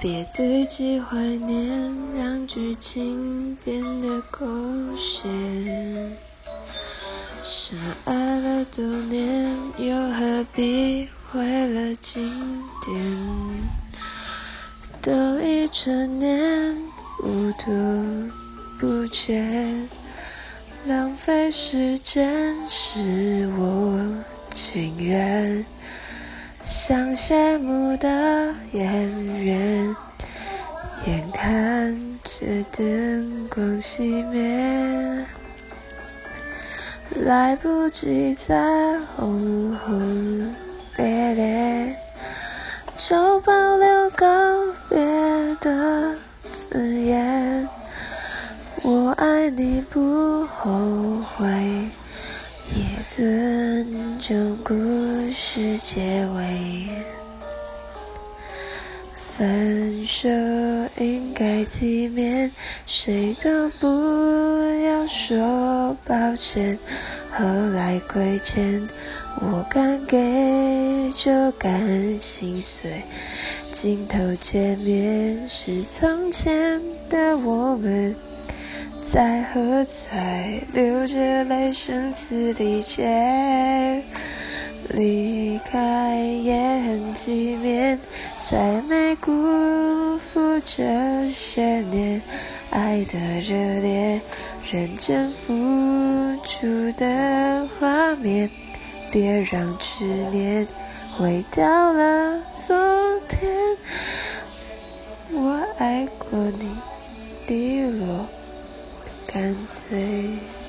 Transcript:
别堆积怀念，让剧情变得狗血。相爱了多年，又何必为了经典？都已成年，无图不见，浪费时间是我情愿。像谢幕的演员，眼看着灯光熄灭，来不及再轰轰烈烈，就保留告别的字眼。我爱你不后悔。尊重故事结尾，分手应该体面，谁都不要说抱歉。后来亏欠，我敢给就敢心碎。镜头前面是从前的我们。在喝彩，流着泪，声嘶力竭。离开也很体面，再没辜负这些年爱的热烈，认真付出的画面。别让执念毁掉了昨天。我爱过你，滴落。干脆。